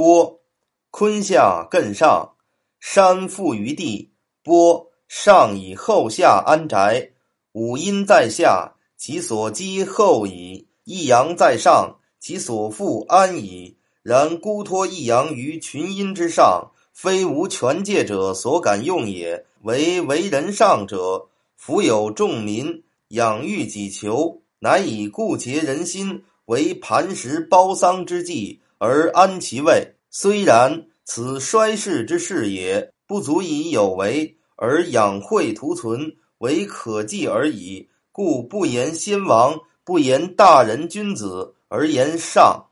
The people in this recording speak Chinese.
波，坤下艮上，山覆于地。波，上以后下安宅。五阴在下，其所积厚矣；一阳在上，其所覆安矣。然孤托一阳于群阴之上，非无权界者所敢用也。为为人上者，福有众民，养育己求，乃以固结人心，为磐石包桑之计，而安其位。虽然，此衰世之事也，不足以有为，而养晦图存。为可计而已，故不言先王，不言大人君子，而言上。